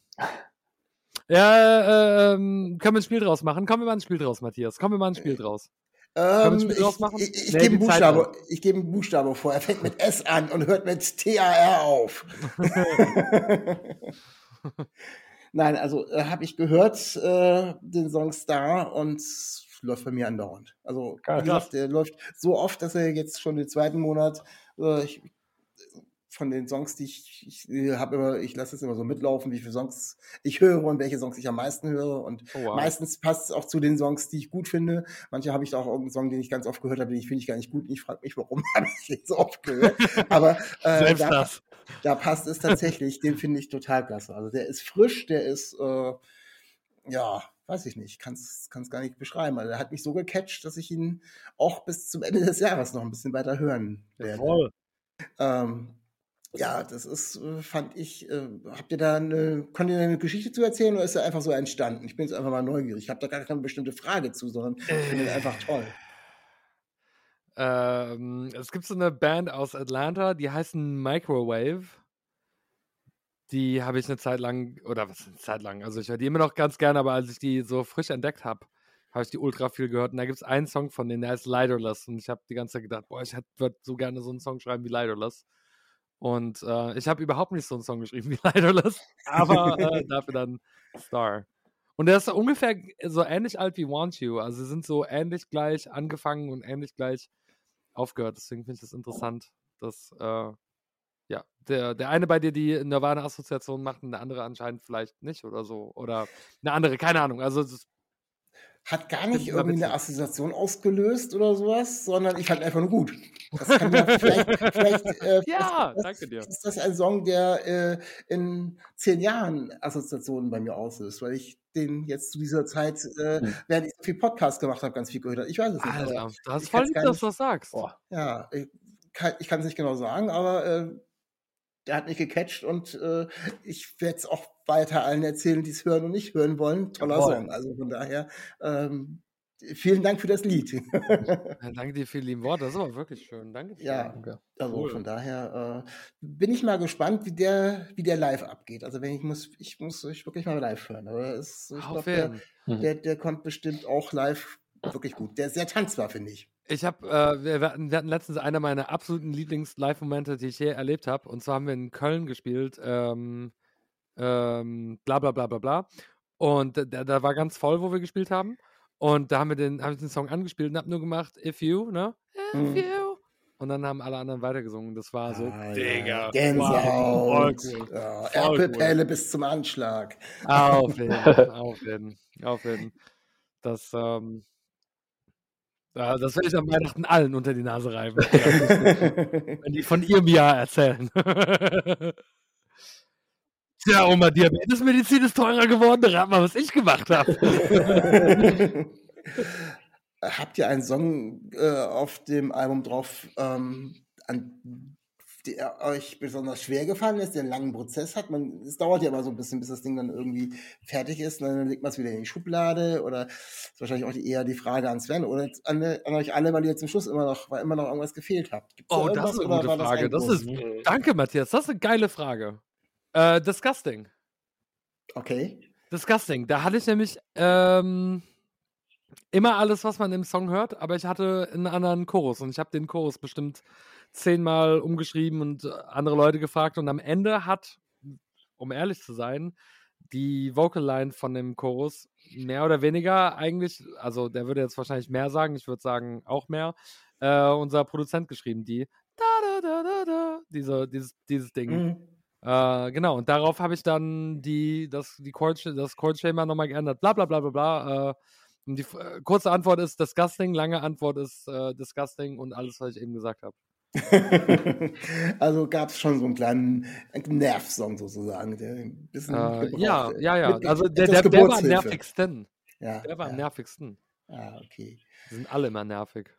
Ja, ähm, können wir ein Spiel draus machen? Kommen wir mal ein Spiel draus, Matthias. Kommen wir mal ein Spiel draus. Ähm, ich ich, ich Nee, gebe Buchstabe, ich gebe einen Buchstabe vor. Er fängt mit S an und hört mit T-A-R auf. Nein, also äh, habe ich gehört, äh, den Song Star und läuft bei mir andauernd. Also, Geil. gesagt, der läuft so oft, dass er jetzt schon den zweiten Monat äh, ich, von den Songs, die ich, ich habe immer, ich lasse es immer so mitlaufen, wie viele Songs ich höre und welche Songs ich am meisten höre. Und Oh, wow. meistens passt es auch zu den Songs, die ich gut finde. Manche habe ich da auch irgendeinen Song, den ich ganz oft gehört habe, den ich finde ich gar nicht gut. Und ich frage mich, warum habe ich den so oft gehört? Aber äh, da, da passt es tatsächlich. Den finde ich total klasse. Also der ist frisch, der ist, äh, ja, weiß ich nicht, kann es gar nicht beschreiben. Also der hat mich so gecatcht, dass ich ihn auch bis zum Ende des Jahres noch ein bisschen weiter hören werde. Jawohl. Ähm, ja, das ist, äh, fand ich, äh, habt ihr da eine, könnt ihr da eine Geschichte zu erzählen oder ist er einfach so entstanden? Ich bin jetzt einfach mal neugierig. Ich habe da gar keine bestimmte Frage zu, sondern ich finde ihn einfach toll. Ähm, es gibt so eine Band aus Atlanta, die heißen Microwave. Die habe ich eine Zeit lang, oder was eine Zeit lang, also ich höre die immer noch ganz gerne, aber als ich die so frisch entdeckt habe, habe ich die ultra viel gehört. Und da gibt es einen Song von denen, der heißt Lighterless. Und ich habe die ganze Zeit gedacht, boah, ich würde so gerne so einen Song schreiben wie Lighterless. Und äh, ich habe überhaupt nicht so einen Song geschrieben wie Lighterless, aber äh, dafür dann Star. Und der ist ungefähr so ähnlich alt wie Want You. Also sie sind so ähnlich gleich angefangen und ähnlich gleich aufgehört. Deswegen finde ich das interessant, dass äh, ja, der, der eine bei dir die Nirvana-Assoziation macht und der andere anscheinend vielleicht nicht oder so. Oder eine andere, keine Ahnung. Also es ist hat gar nicht irgendwie eine. Assoziation ausgelöst oder sowas, sondern ich fand einfach nur gut. Das kann ja vielleicht, vielleicht äh, Ja, ist, danke dir. ist das ein Song, der äh, in zehn Jahren Assoziationen bei mir auslöst, weil ich den jetzt zu dieser Zeit, äh, Hm. während ich so viel Podcast gemacht habe, ganz viel gehört habe. Ich weiß es nicht. Alter, das ist voll lieb, dass du das sagst. Boah. Ja, ich kann es nicht genau sagen, aber äh, der hat mich gecatcht und äh, ich werde es auch weiter allen erzählen, die es hören und nicht hören wollen. Toller Jawohl. Song. Also von daher, ähm, vielen Dank für das Lied. Danke dir für die lieben Worte. Das ist aber wirklich schön. Danke dir. Ja. Danke. Also Cool. von daher äh, bin ich mal gespannt, wie der, wie der live abgeht. Also wenn ich muss, ich muss ich wirklich mal live hören. Aber es, ich glaube, der, der, der kommt bestimmt auch live wirklich gut. Der ist sehr tanzbar, finde ich. Ich habe, äh, wir, wir hatten letztens einer meiner absoluten Lieblings-Live-Momente, die ich je erlebt habe. Und zwar haben wir in Köln gespielt, ähm, ähm, bla bla bla bla bla. Und da, da war ganz voll, wo wir gespielt haben. Und da haben wir den, habe ich den Song angespielt und habe nur gemacht, If You, ne? If Mhm. You. Und dann haben alle anderen weitergesungen. Das war so, Ah, ja. Digga. Gänsehaut. Wow, Erpelpelle bis zum Anschlag. Auf jeden, auf jeden, auf jeden. Das, ähm, ja, das werde ich am Weihnachten allen unter die Nase reiben. wenn die von ihrem Jahr erzählen. Tja, Oma, Diabetesmedizin ist teurer geworden. Rat mal, was ich gemacht habe. Habt ihr einen Song äh, auf dem Album drauf, ähm, an der euch besonders schwer gefallen ist, der einen langen Prozess hat? Man, es dauert ja immer so ein bisschen, bis das Ding dann irgendwie fertig ist. Und dann legt man es wieder in die Schublade oder ist wahrscheinlich auch die, eher die Frage an Sven oder an, an euch alle, weil ihr zum Schluss immer noch, weil immer noch irgendwas gefehlt habt. Gibt's da Oh, das irgendwas ist eine gute das Frage. Das Guss? ist- Mhm. Danke, Matthias. Das ist eine geile Frage. Äh, Disgusting. Okay. Disgusting. Da hatte ich nämlich ähm, immer alles, was man im Song hört, aber ich hatte einen anderen Chorus und ich habe den Chorus bestimmt zehnmal umgeschrieben und andere Leute gefragt und am Ende hat, um ehrlich zu sein, die Vocal Line von dem Chorus mehr oder weniger eigentlich, also der würde jetzt wahrscheinlich mehr sagen, ich würde sagen auch mehr, äh, unser Produzent geschrieben, die da, da, da, da, da, diese, dieses, dieses Ding. Mhm. Äh, genau, und darauf habe ich dann die, das, die Chord, das Chord-Schema nochmal geändert. Bla bla bla bla bla. Äh, und die äh, kurze Antwort ist disgusting, lange Antwort ist äh, disgusting und alles, was ich eben gesagt habe. also gab es schon so einen kleinen Nervsong sozusagen, der ein bisschen Äh, ja, ja, ja. Mit Also der, der, der war am nervigsten. Ja, Der war am ja. nervigsten. Ah, okay. Die sind alle immer nervig.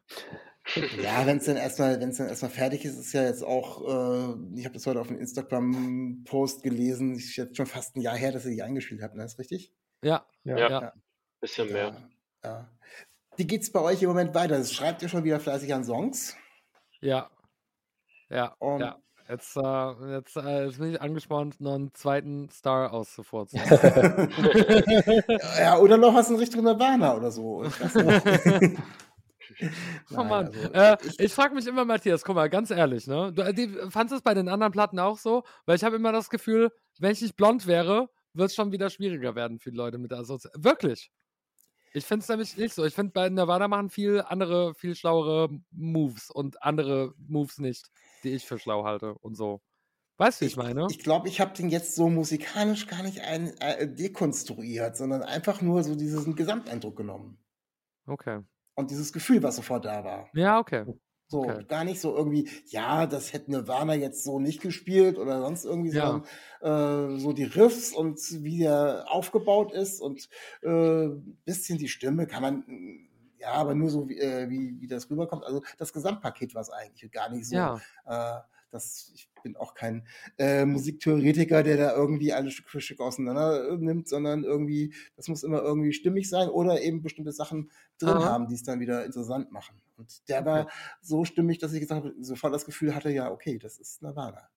Ja, wenn es dann erstmal, wenn es dann erstmal fertig ist, ist ja jetzt auch, äh, ich habe das heute auf einem Instagram-Post gelesen, ist jetzt schon fast ein Jahr her, dass ihr die eingespielt habt, ne? Ist richtig? Ja, Ja. Ja. ja. Bisschen mehr. Ja, ja. Wie geht's bei euch im Moment weiter? Schreibt ihr schon wieder fleißig an Songs? Ja. Ja, Und- ja. Jetzt, äh, jetzt, äh, jetzt bin ich angespornt, noch einen zweiten Star auszufurzen. ja, oder noch was in Richtung Nirvana oder so. Ich weiß nicht. Oh Nein, Mann. also, äh, ich- ich frage mich immer, Matthias, guck mal, ganz ehrlich, ne? Du, äh, die, fandst du es bei den anderen Platten auch so? Weil ich habe immer das Gefühl, wenn ich nicht blond wäre, wird es schon wieder schwieriger werden für die Leute mit der Assoziation. Wirklich. Ich finde es nämlich nicht so. Ich finde, bei Nirvana machen viel andere, viel schlauere Moves und andere Moves nicht, die ich für schlau halte und so. Weißt du, wie ich meine? Ich glaube, ich habe den jetzt so musikalisch gar nicht ein, äh, dekonstruiert, sondern einfach nur so diesen Gesamteindruck genommen. Okay. Und dieses Gefühl, was sofort da war. Ja, okay. So, Okay. gar nicht so irgendwie, ja, das hätte Nirvana jetzt so nicht gespielt oder sonst irgendwie, Ja. sondern äh, so die Riffs und wie der aufgebaut ist und äh, bisschen die Stimme kann man, ja, aber nur so, wie, äh, wie, wie das rüberkommt. Also das Gesamtpaket war es eigentlich gar nicht so. Ja. Äh, das, ich bin auch kein äh, Musiktheoretiker, der da irgendwie alles Stück für Stück auseinander äh, nimmt, sondern irgendwie, das muss immer irgendwie stimmig sein oder eben bestimmte Sachen drin Aha. haben, die es dann wieder interessant machen. Und der war so stimmig, dass ich gesagt habe, sofort das Gefühl hatte, ja, okay, das ist Nirvana.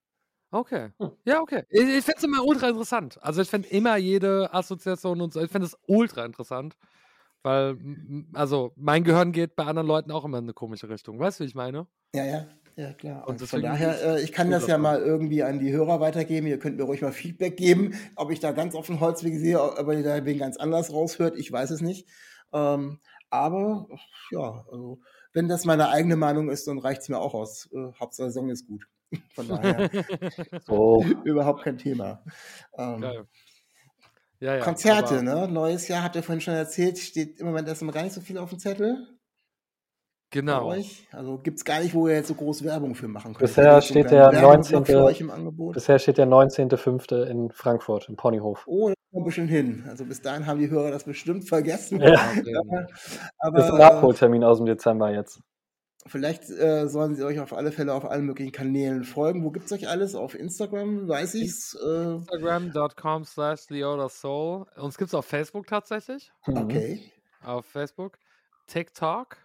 Okay. Hm. Ja, okay. Ich, ich finde es immer ultra interessant. Also ich finde immer jede Assoziation und so, ich finde es ultra interessant. Weil, also mein Gehirn geht bei anderen Leuten auch immer in eine komische Richtung. Weißt du, wie ich meine? Ja, ja, ja, klar. Und Und, deswegen von daher, äh, ich kann das ja mal irgendwie an die Hörer weitergeben. Ihr könnt mir ruhig mal Feedback geben, ob ich da ganz auf den Holzweg sehe, ob ihr da wen ganz anders raushört. Ich weiß es nicht. Ähm, aber, ja, also, wenn das meine eigene Meinung ist, dann reicht es mir auch aus. Äh, Hauptsache, Song ist gut. Von daher So. überhaupt kein Thema. Ähm, Geil. Ja, ja, Konzerte, ne? Neues Jahr, habt ihr vorhin schon erzählt, steht im Moment erstmal gar nicht so viel auf dem Zettel Genau. euch. Also gibt es gar nicht, wo ihr jetzt so groß Werbung für machen könnt. Bisher steht der Werbeblock 19. für euch im Angebot. Bisher steht der 19.05. in Frankfurt, im Ponyhof. Oh, da kommen wir schon hin. Also bis dahin haben die Hörer das bestimmt vergessen. Ja. Aber Das ist ein Nachholtermin aus dem Dezember jetzt. Vielleicht äh, sollen sie euch auf alle Fälle auf allen möglichen Kanälen folgen. Wo gibt's euch alles? Auf Instagram, weiß ich's. Äh, Instagram.com slash Soul. Uns gibt es auf Facebook tatsächlich. Mhm. okay. Auf Facebook. TikTok.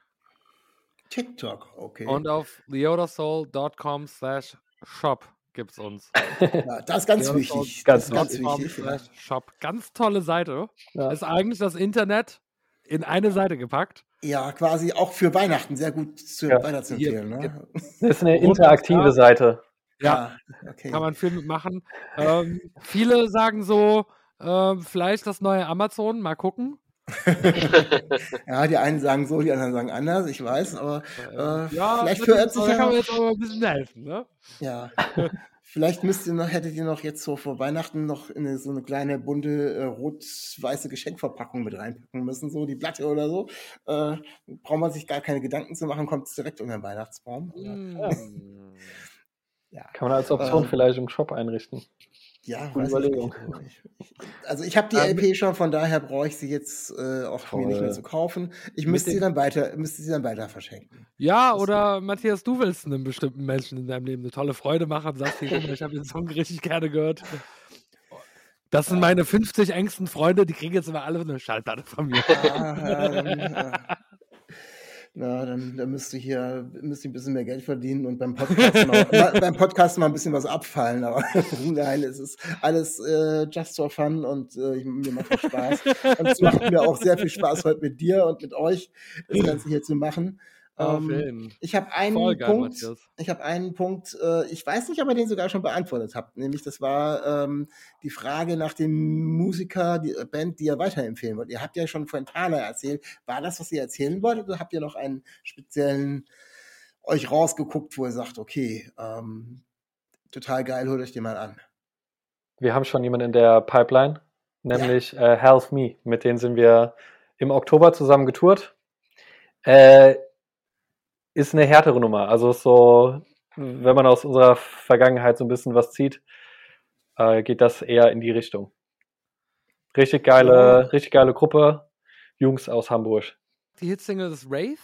TikTok, okay. Und auf leodasoul.com slash shop gibt's uns. ja, das ist ganz Ja, wichtig. ganz ganz wichtig. shop. Ganz tolle Seite. Ja. Ist eigentlich das Internet in eine Seite gepackt. Ja, quasi auch für Weihnachten sehr gut zu, Ja. weiterzuempfehlen. Ne? Das ist eine interaktive. Seite. Ja, okay. kann man viel mitmachen. Ähm, viele sagen so, äh, vielleicht das neue Amazon, mal gucken. Ja, die einen sagen so, die anderen sagen anders, ich weiß, aber äh, vielleicht das verirrt ist- sich da kann man ja. jetzt auch mal ein bisschen helfen, ne? Ja. Vielleicht müsst ihr noch, hättet ihr noch jetzt so vor Weihnachten noch in eine, so eine kleine bunte äh, rot-weiße Geschenkverpackung mit reinpacken müssen, so die Platte oder so. Äh, braucht man sich gar keine Gedanken zu machen, kommt es direkt unter den Weihnachtsbaum. Mm. ja. Kann man als Option Ähm, vielleicht im Shop einrichten. Ja, Überlegung. Ich, ich, also ich habe die Ähm, LP schon, von daher brauche ich sie jetzt äh, auch mir nicht mehr zu kaufen. Ich müsste sie dann weiter, müsste sie dann weiter verschenken. Ja, Das- oder Matthias, du willst einem bestimmten Menschen in deinem Leben eine tolle Freude machen und sagst, hier, mal, ich habe den Song richtig gerne gehört. Das sind meine 50 engsten Freunde, die kriegen jetzt immer alle eine Schallplatte von mir. Ah, ja, dann, äh, na, dann, dann müsste ich hier müsste ich ein bisschen mehr Geld verdienen und beim Podcast, mal, beim Podcast mal ein bisschen was abfallen. Aber nein, es ist alles äh, just for fun und äh, mir macht es Spaß. Und es macht mir auch sehr viel Spaß, heute mit dir und mit euch das Ganze hier zu machen. Auf Ähm, ich habe einen geil, Punkt. Ich habe einen Punkt. Äh, ich weiß nicht, ob ihr den sogar schon beantwortet habt. Nämlich, das war ähm, die Frage nach dem Musiker, die äh, Band, die ihr weiterempfehlen wollt. Ihr habt ja schon von Tana erzählt. War das, was ihr erzählen wolltet, oder habt ihr noch einen speziellen euch rausgeguckt, wo ihr sagt, okay, ähm, total geil, holt euch den mal an. Wir haben schon jemanden in der Pipeline, nämlich äh, Health Me. Mit denen sind wir im Oktober zusammen getourt. Äh, ist eine härtere Nummer. Also so, wenn man aus unserer Vergangenheit so ein bisschen was zieht, äh, geht das eher in die Richtung. Richtig geile, Ja. richtig geile Gruppe. Jungs aus Hamburg. Die Hitsingle ist Wraith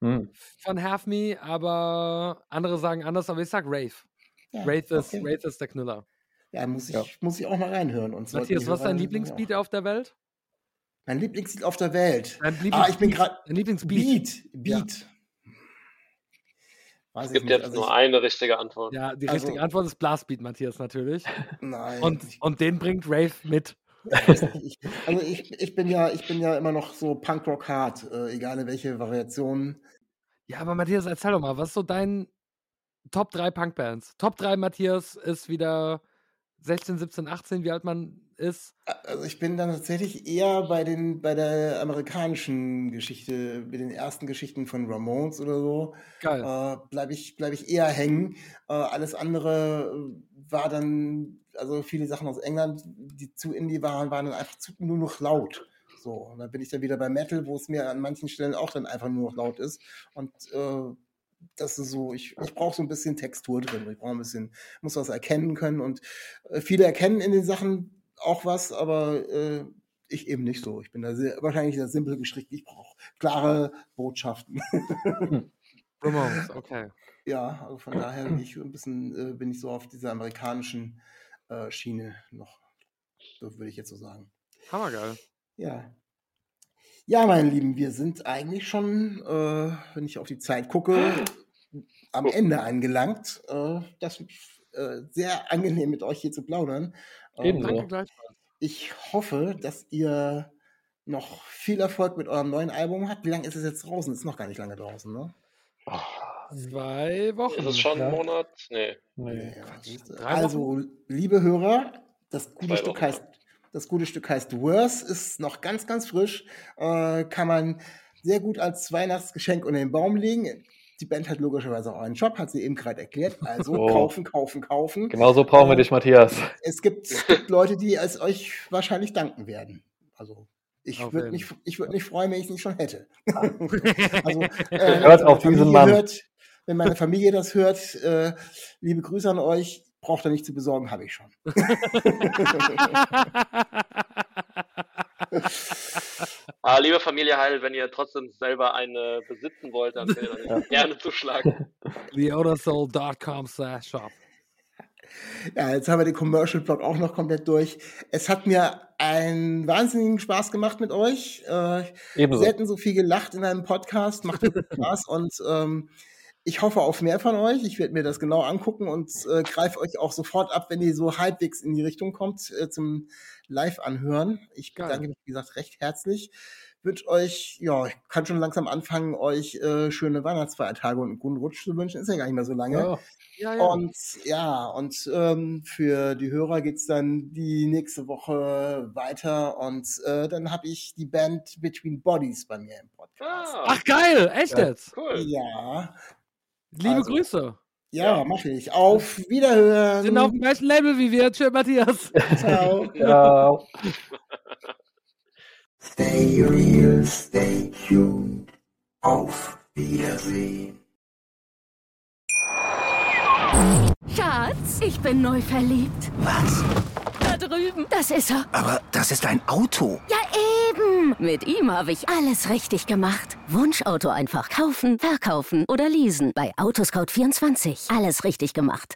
Hm. von Half Me, aber andere sagen anders, aber ich sag Rave. Ja, Wraith, ist, okay. Wraith ist der Knüller. ja muss, ich, Ja. muss ich auch mal reinhören. Und Matthias, was ist dein Lieblingsbeat ja. auf der Welt? Mein Lieblingslied auf der Welt. Dein Ah, ich bin gerade. Dein Lieblingsbeat. Beat. Beat. Weiß Es gibt jetzt Also nur ich- eine richtige Antwort. Ja, die Also- richtige Antwort ist Blastbeat, Matthias, natürlich. Nein. Und, und den bringt Rave mit. ich, also ich, ich bin ja, ich bin ja immer noch so Punkrock hard, äh, egal in welche Variationen. Ja, aber Matthias, erzähl doch mal, was ist so dein Top 3 Punkbands? Top 3 Matthias ist wieder 16, 17, 18, wie alt man ist. Also ich bin dann tatsächlich eher bei den, bei der amerikanischen Geschichte, bei den ersten Geschichten von Ramones oder so, Geil. äh, bleibe ich, bleib ich eher hängen. Äh, alles andere äh, war dann, also viele Sachen aus England, die zu Indie waren, waren dann einfach zu, nur noch laut. So, und dann bin ich dann wieder bei Metal, wo es mir an manchen Stellen auch dann einfach nur noch laut ist. Und äh, das ist so, ich, ich brauche so ein bisschen Textur drin. Ich brauche ein bisschen, muss was erkennen können. Und äh, viele erkennen in den Sachen auch was, aber äh, ich eben nicht so. Ich bin da sehr, wahrscheinlich sehr simpel gestrickt. Ich brauche klare Botschaften. Ramones, okay. ja, also von daher bin ich so ein bisschen, äh, bin ich so auf dieser amerikanischen äh, Schiene noch. So würde ich jetzt so sagen. Hammergeil. Ja. Ja, meine Lieben, wir sind eigentlich schon, äh, wenn ich auf die Zeit gucke, am Ende angelangt. Äh, das ist äh, sehr angenehm mit euch hier zu plaudern. Ähm, Ebenso. Ich hoffe, dass ihr noch viel Erfolg mit eurem neuen Album habt. Wie lange ist es jetzt draußen? Ist noch gar nicht lange draußen, ne? Zwei Wochen. Ist es schon Ja. ein Monat? Nee. Nee. Ja, siehste. Drei also, liebe Hörer, das gute Zwei Stück Wochen. heißt, das gute Stück heißt Worse, ist noch ganz, ganz frisch, äh, kann man sehr gut als Weihnachtsgeschenk unter den Baum legen. Die Band hat logischerweise auch einen Shop, hat sie eben gerade erklärt. Also Oh. kaufen, kaufen, kaufen. Genau so brauchen wir Äh, dich, Matthias. Es gibt, es gibt Leute, die es euch wahrscheinlich danken werden. Also ich würde mich, ich würde mich freuen, wenn ich es nicht schon hätte. also, äh, Hört wenn auf meine diesen Familie Mann. Hört, wenn meine Familie das hört, äh, liebe Grüße an euch. Braucht ihr nicht zu besorgen, habe ich schon. Ah, liebe Familie Heil, wenn ihr trotzdem selber eine besitzen wollt, dann könnt gerne zuschlagen. TheOtherSoul.com slash shop. Ja, jetzt haben wir den Commercial Block auch noch komplett durch. Es hat mir einen wahnsinnigen Spaß gemacht mit euch. Äh, Ebenso. selten so viel gelacht in einem Podcast, macht wirklich Spaß und ähm, ich hoffe auf mehr von euch. Ich werde mir das genau angucken und äh, greife euch auch sofort ab, wenn ihr so halbwegs in die Richtung kommt äh, zum Live-Anhören. Ich Geil. bedanke mich, wie gesagt, recht herzlich. Wünsche euch, ja, ich kann schon langsam anfangen, euch äh, schöne Weihnachtsfeiertage und einen guten Rutsch zu wünschen. Ist ja gar nicht mehr so lange. Ja. Ja, ja. Und ja, und ähm, für die Hörer geht's dann die nächste Woche weiter und äh, dann habe ich die Band Between Bodies bei mir im Podcast. Ah, Ach geil, echt Ja. jetzt? cool. Ja, Liebe Also, Grüße. ja, mache ich. Auf Wiederhören. Sind auf dem gleichen Label wie wir. Tschö, Matthias. Ciao. Ja. Stay real, stay tuned. Auf Wiedersehen. Schatz, ich bin neu verliebt. Was? Da drüben. Das ist er. Aber das ist ein Auto. Ja, Mit ihm habe ich alles richtig gemacht. Wunschauto einfach kaufen, verkaufen oder leasen. Bei Autoscout24. Alles richtig gemacht.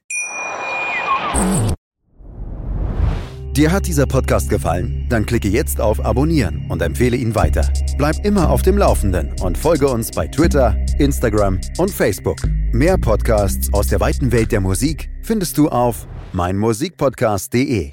Dir hat dieser Podcast gefallen? Dann klicke jetzt auf Abonnieren und empfehle ihn weiter. Bleib immer auf dem Laufenden und folge uns bei Twitter, Instagram und Facebook. Mehr Podcasts aus der weiten Welt der Musik findest du auf meinmusikpodcast.de.